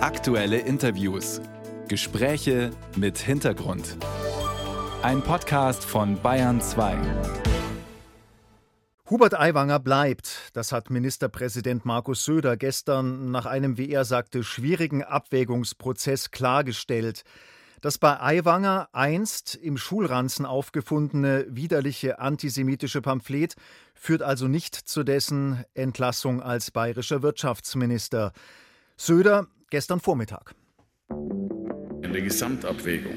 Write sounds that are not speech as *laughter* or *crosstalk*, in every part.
Aktuelle Interviews. Gespräche mit Hintergrund. Ein Podcast von Bayern 2. Hubert Aiwanger bleibt. Das hat Ministerpräsident Markus Söder gestern nach einem, wie er sagte, schwierigen Abwägungsprozess klargestellt. Das bei Aiwanger einst im Schulranzen aufgefundene widerliche antisemitische Pamphlet führt also nicht zu dessen Entlassung als bayerischer Wirtschaftsminister. Söder gestern Vormittag. In der Gesamtabwägung,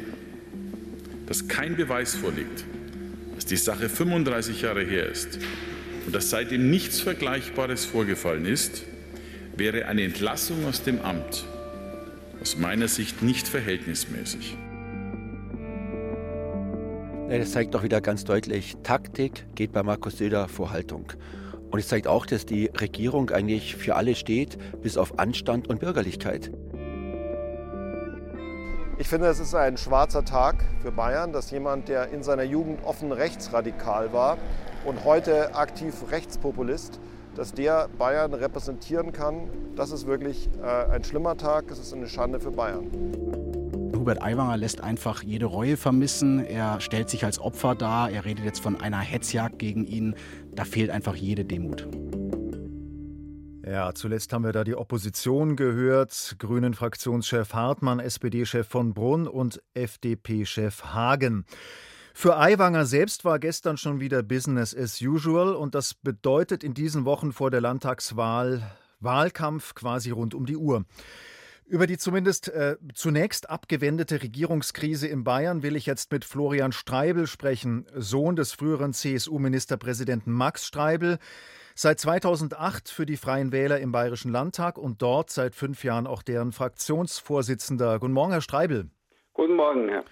dass kein Beweis vorliegt, dass die Sache 35 Jahre her ist und dass seitdem nichts Vergleichbares vorgefallen ist, wäre eine Entlassung aus dem Amt aus meiner Sicht nicht verhältnismäßig. Das zeigt doch wieder ganz deutlich, Taktik geht bei Markus Söder vor Haltung. Und es zeigt auch, dass die Regierung eigentlich für alle steht, bis auf Anstand und Bürgerlichkeit. Ich finde, es ist ein schwarzer Tag für Bayern, dass jemand, der in seiner Jugend offen rechtsradikal war und heute aktiv Rechtspopulist, dass der Bayern repräsentieren kann. Das ist wirklich äh, ein schlimmer Tag, es ist eine Schande für Bayern. Hubert Aiwanger lässt einfach jede Reue vermissen. Er stellt sich als Opfer dar. Er redet jetzt von einer Hetzjagd gegen ihn. Da fehlt einfach jede Demut. Ja, zuletzt haben wir da die Opposition gehört. Grünen-Fraktionschef Hartmann, SPD-Chef von Brunn und FDP-Chef Hagen. Für Aiwanger selbst war gestern schon wieder Business as usual und das bedeutet in diesen Wochen vor der Landtagswahl Wahlkampf quasi rund um die Uhr. Über die zumindest äh, zunächst abgewendete Regierungskrise in Bayern will ich jetzt mit Florian Streibel sprechen, Sohn des früheren CSU-Ministerpräsidenten Max Streibel, seit 2008 für die Freien Wähler im Bayerischen Landtag und dort seit fünf Jahren auch deren Fraktionsvorsitzender. Guten Morgen, Herr Streibel. Guten Morgen, Herr.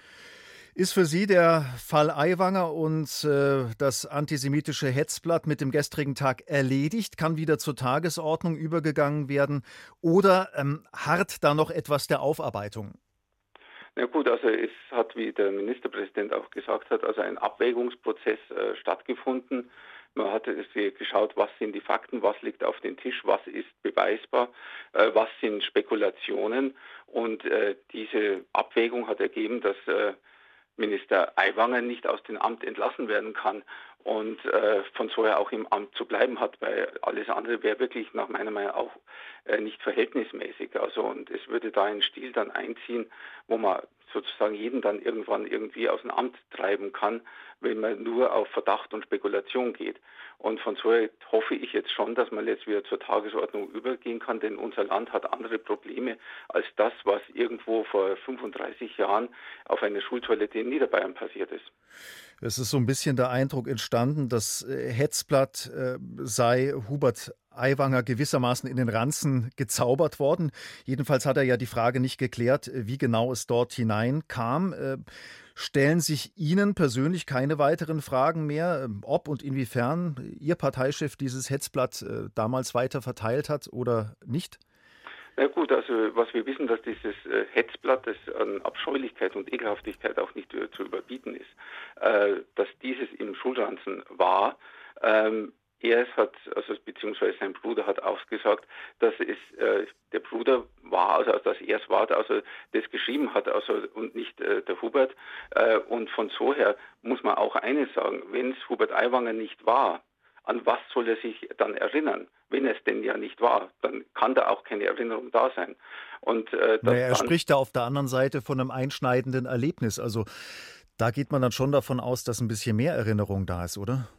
Ist für Sie der Fall Aiwanger und äh, das antisemitische Hetzblatt mit dem gestrigen Tag erledigt? Kann wieder zur Tagesordnung übergegangen werden? Oder ähm, hart da noch etwas der Aufarbeitung? Na gut, also es hat, wie der Ministerpräsident auch gesagt hat, also ein Abwägungsprozess äh, stattgefunden. Man hat geschaut, was sind die Fakten, was liegt auf dem Tisch, was ist beweisbar, äh, was sind Spekulationen. Und äh, diese Abwägung hat ergeben, dass äh, Minister Aiwanger nicht aus dem Amt entlassen werden kann und äh, von so her auch im Amt zu bleiben hat, weil alles andere wäre wirklich nach meiner Meinung auch äh, nicht verhältnismäßig. Also und es würde da einen Stil dann einziehen, wo man sozusagen jeden dann irgendwann irgendwie aus dem Amt treiben kann, wenn man nur auf Verdacht und Spekulation geht. Und von so hoffe ich jetzt schon, dass man jetzt wieder zur Tagesordnung übergehen kann, denn unser Land hat andere Probleme als das, was irgendwo vor 35 Jahren auf einer Schultoilette in Niederbayern passiert ist. Es ist so ein bisschen der Eindruck entstanden, das äh, Hetzblatt äh, sei Hubert Aiwanger gewissermaßen in den Ranzen gezaubert worden. Jedenfalls hat er ja die Frage nicht geklärt, wie genau es dort hineinkam. Äh, stellen sich Ihnen persönlich keine weiteren Fragen mehr, ähm, ob und inwiefern Ihr Parteichef dieses Hetzblatt äh, damals weiter verteilt hat oder nicht? Na gut, also was wir wissen, dass dieses äh, Hetzblatt, das an Abscheulichkeit und Ekelhaftigkeit auch nicht zu überbieten ist, dass dieses im Schulranzen war, ähm, er hat, also beziehungsweise sein Bruder hat ausgesagt, dass es äh, der Bruder war, also dass er es war, also das geschrieben hat, also und nicht äh, der Hubert. Äh, und von so her muss man auch eines sagen: Wenn es Hubert Aiwanger nicht war, an was soll er sich dann erinnern? Wenn es denn ja nicht war, dann kann da auch keine Erinnerung da sein. Und äh, naja, er spricht da auf der anderen Seite von einem einschneidenden Erlebnis. Also da geht man dann schon davon aus, dass ein bisschen mehr Erinnerung da ist, oder?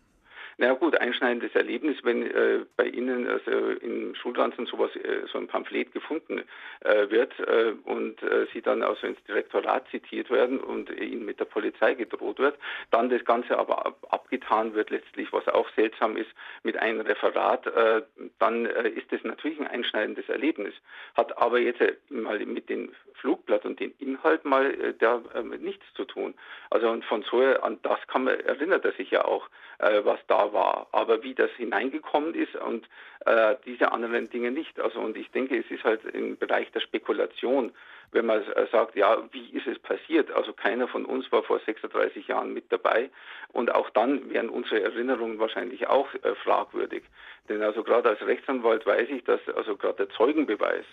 Na gut, einschneidendes Erlebnis, wenn äh, bei Ihnen also im Schulranzen sowas, äh, so ein Pamphlet gefunden äh, wird äh, und äh, Sie dann also ins Direktorat zitiert werden und Ihnen mit der Polizei gedroht wird, dann das Ganze aber ab, abgetan wird letztlich, was auch seltsam ist, mit einem Referat, äh, dann ist das natürlich ein einschneidendes Erlebnis, hat aber jetzt mal mit dem Flugblatt und dem Inhalt mal da nichts zu tun. Also und von so an das kann man erinnert er sich ja auch, was da war, aber wie das hineingekommen ist und äh, diese anderen Dinge nicht. Also und ich denke, es ist halt im Bereich der Spekulation, wenn man äh, sagt, ja, wie ist es passiert? Also keiner von uns war vor 36 Jahren mit dabei und auch dann wären unsere Erinnerungen wahrscheinlich auch äh, fragwürdig. Denn also gerade als Rechtsanwalt weiß ich, dass also gerade der Zeugenbeweis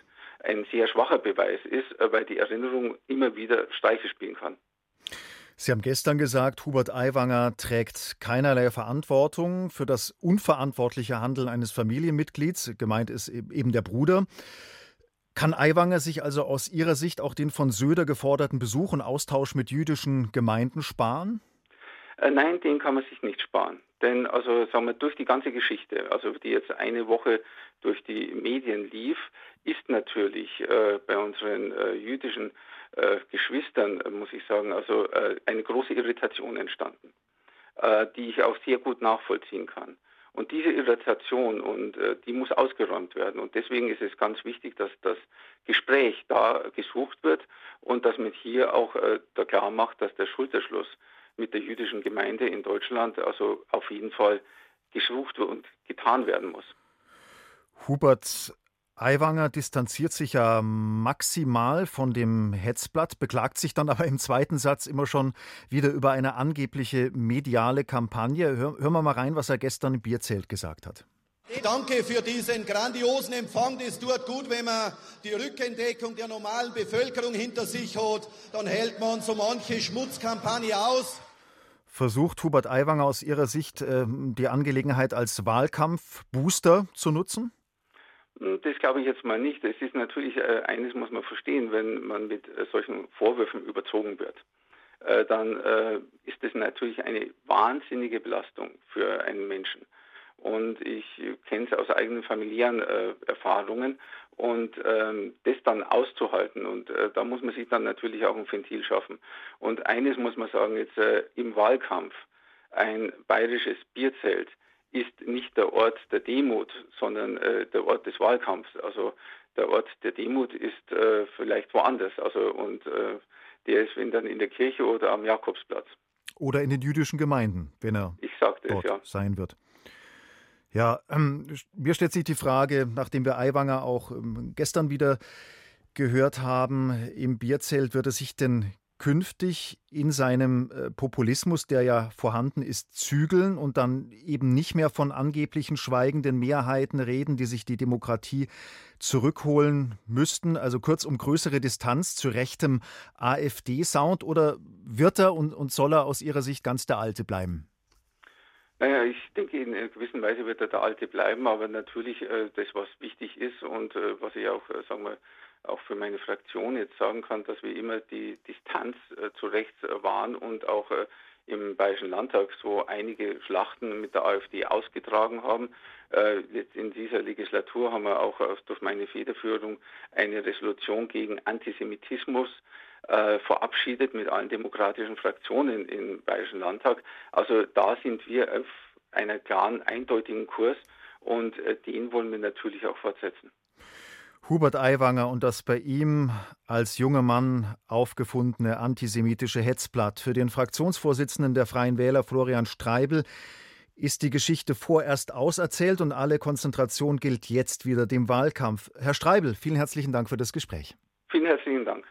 ein sehr schwacher Beweis ist, äh, weil die Erinnerung immer wieder Streiche spielen kann. Sie haben gestern gesagt, Hubert Aiwanger trägt keinerlei Verantwortung für das unverantwortliche Handeln eines Familienmitglieds. Gemeint ist e-, eben der Bruder. Kann Aiwanger sich also aus Ihrer Sicht auch den von Söder geforderten Besuch und Austausch mit jüdischen Gemeinden sparen? Äh, nein, den kann man sich nicht sparen. Denn also sagen wir durch die ganze Geschichte, also die jetzt eine Woche durch die Medien lief, ist natürlich äh, bei unseren äh, jüdischen äh, Geschwistern, äh, muss ich sagen, also äh, eine große Irritation entstanden, äh, die ich auch sehr gut nachvollziehen kann. Und diese Irritation und äh, die muss ausgeräumt werden. Und deswegen ist es ganz wichtig, dass das Gespräch da gesucht wird und dass man hier auch da klar macht, dass der Schulterschluss mit der jüdischen Gemeinde in Deutschland also auf jeden Fall gesucht und getan werden muss. Hubert Aiwanger distanziert sich ja maximal von dem Hetzblatt, beklagt sich dann *laughs* aber im zweiten Satz immer schon wieder über eine angebliche mediale Kampagne. Hör, hören wir mal rein, was er gestern im Bierzelt gesagt hat. Danke für diesen grandiosen Empfang. Das tut gut, wenn man die Rückendeckung der normalen Bevölkerung hinter sich hat. Dann hält man so manche Schmutzkampagne aus. Versucht Hubert Aiwanger aus Ihrer Sicht ähm, die Angelegenheit als Wahlkampfbooster zu nutzen? Hm, das glaube ich jetzt mal nicht. Es ist natürlich, äh, eines muss man verstehen, wenn man mit äh, solchen Vorwürfen überzogen wird, äh, dann äh, ist das natürlich eine wahnsinnige Belastung für einen Menschen. Und ich kenne es aus eigenen familiären äh, Erfahrungen und ähm, das dann auszuhalten. Und äh, da muss man sich dann natürlich auch ein Ventil schaffen. Und eines muss man sagen, jetzt im Wahlkampf, ein bayerisches Bierzelt, ist nicht der Ort der Demut, sondern äh, der Ort des Wahlkampfs. Also der Ort der Demut ist äh, vielleicht woanders. Also und äh, der ist wenn dann in der Kirche oder am Jakobsplatz. Oder in den jüdischen Gemeinden, wenn er dort ja. sein wird. Ja, ähm, mir stellt sich die Frage, nachdem wir Aiwanger auch ähm, gestern wieder gehört haben, im Bierzelt, wird er sich denn künftig in seinem äh, Populismus, der ja vorhanden ist, zügeln und dann eben nicht mehr von angeblichen schweigenden Mehrheiten reden, die sich die Demokratie zurückholen müssten, also kurz um größere Distanz zu rechtem AfD-Sound oder wird er und, und soll er aus Ihrer Sicht ganz der Alte bleiben? Naja, ich denke, in einer gewissen Weise wird er der Alte bleiben, aber natürlich äh, das, was wichtig ist und äh, was ich auch, äh, sagen wir, auch für meine Fraktion jetzt sagen kann, dass wir immer die Distanz äh, zu rechts äh, wahren und auch äh, im Bayerischen Landtag so einige Schlachten mit der AfD ausgetragen haben. Jetzt in dieser Legislatur haben wir auch durch meine Federführung eine Resolution gegen Antisemitismus äh, verabschiedet mit allen demokratischen Fraktionen im Bayerischen Landtag. Also da sind wir auf einer klaren, eindeutigen Kurs und äh, den wollen wir natürlich auch fortsetzen. Hubert Aiwanger und das bei ihm als junger Mann aufgefundene antisemitische Hetzblatt. Für den Fraktionsvorsitzenden der Freien Wähler Florian Streibel ist die Geschichte vorerst auserzählt und alle Konzentration gilt jetzt wieder dem Wahlkampf. Herr Streibel, vielen herzlichen Dank für das Gespräch. Vielen herzlichen Dank.